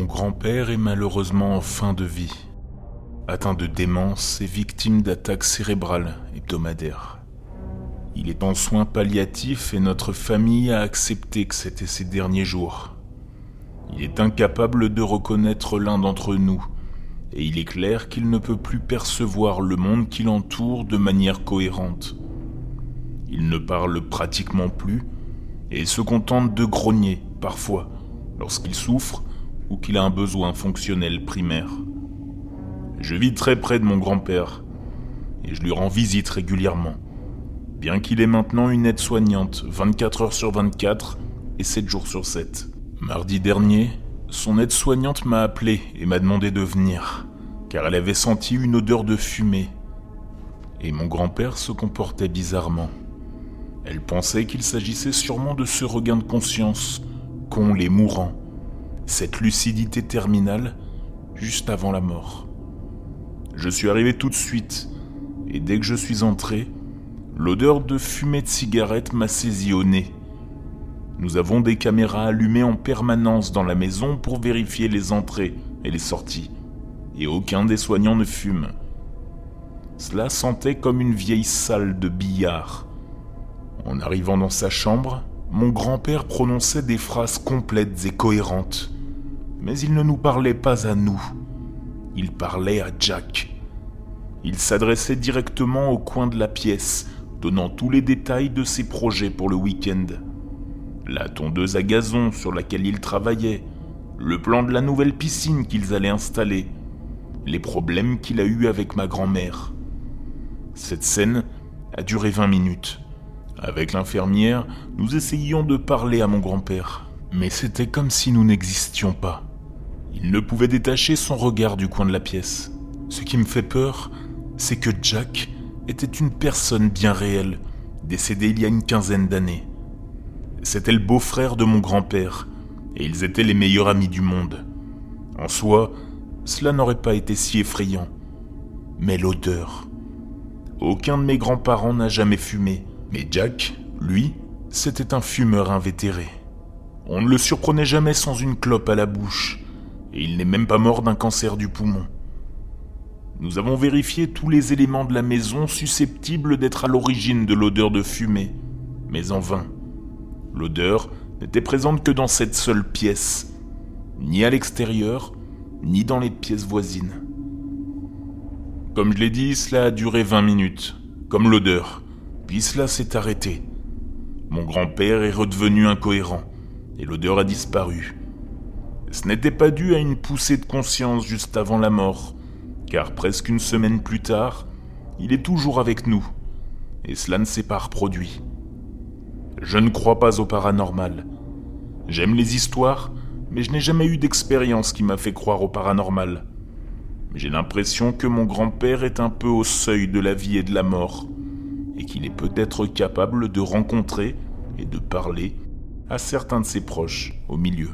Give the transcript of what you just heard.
Mon grand-père est malheureusement en fin de vie, atteint de démence et victime d'attaques cérébrales hebdomadaires. Il est en soins palliatifs et notre famille a accepté que c'était ses derniers jours. Il est incapable de reconnaître l'un d'entre nous, et il est clair qu'il ne peut plus percevoir le monde qui l'entoure de manière cohérente. Il ne parle pratiquement plus et se contente de grogner parfois lorsqu'il souffre ou qu'il a un besoin fonctionnel primaire. Je vis très près de mon grand-père et je lui rends visite régulièrement, bien qu'il ait maintenant une aide-soignante 24 heures sur 24 et 7 jours sur 7. Mardi dernier, son aide-soignante m'a appelé et m'a demandé de venir, car elle avait senti une odeur de fumée. Et mon grand-père se comportait bizarrement. Elle pensait qu'il s'agissait sûrement de ce regain de conscience qu'ont les mourants cette lucidité terminale juste avant la mort. Je suis arrivé tout de suite, et dès que je suis entré, l'odeur de fumée de cigarette m'a saisi au nez. Nous avons des caméras allumées en permanence dans la maison pour vérifier les entrées et les sorties, et aucun des soignants ne fume. Cela sentait comme une vieille salle de billard. En arrivant dans sa chambre, mon grand-père prononçait des phrases complètes et cohérentes. Mais il ne nous parlait pas à nous. Il parlait à Jack. Il s'adressait directement au coin de la pièce, donnant tous les détails de ses projets pour le week-end. La tondeuse à gazon sur laquelle il travaillait, le plan de la nouvelle piscine qu'ils allaient installer, les problèmes qu'il a eus avec ma grand-mère. Cette scène a duré 20 minutes. Avec l'infirmière, nous essayions de parler à mon grand-père, mais c'était comme si nous n'existions pas. Il ne pouvait détacher son regard du coin de la pièce. Ce qui me fait peur, c'est que Jack était une personne bien réelle, décédée il y a une quinzaine d'années. C'était le beau-frère de mon grand-père, et ils étaient les meilleurs amis du monde. En soi, cela n'aurait pas été si effrayant. Mais l'odeur. Aucun de mes grands-parents n'a jamais fumé, mais Jack, lui, c'était un fumeur invétéré. On ne le surprenait jamais sans une clope à la bouche, et il n'est même pas mort d'un cancer du poumon. Nous avons vérifié tous les éléments de la maison susceptibles d'être à l'origine de l'odeur de fumée, mais en vain. L'odeur n'était présente que dans cette seule pièce, ni à l'extérieur, ni dans les pièces voisines. Comme je l'ai dit, cela a duré 20 minutes, comme l'odeur, puis cela s'est arrêté. Mon grand-père est redevenu incohérent, et l'odeur a disparu. Ce n'était pas dû à une poussée de conscience juste avant la mort, car presque une semaine plus tard, il est toujours avec nous, et cela ne s'est pas reproduit. Je ne crois pas au paranormal. J'aime les histoires, mais je n'ai jamais eu d'expérience qui m'a fait croire au paranormal. J'ai l'impression que mon grand-père est un peu au seuil de la vie et de la mort, et qu'il est peut-être capable de rencontrer et de parler à certains de ses proches au milieu.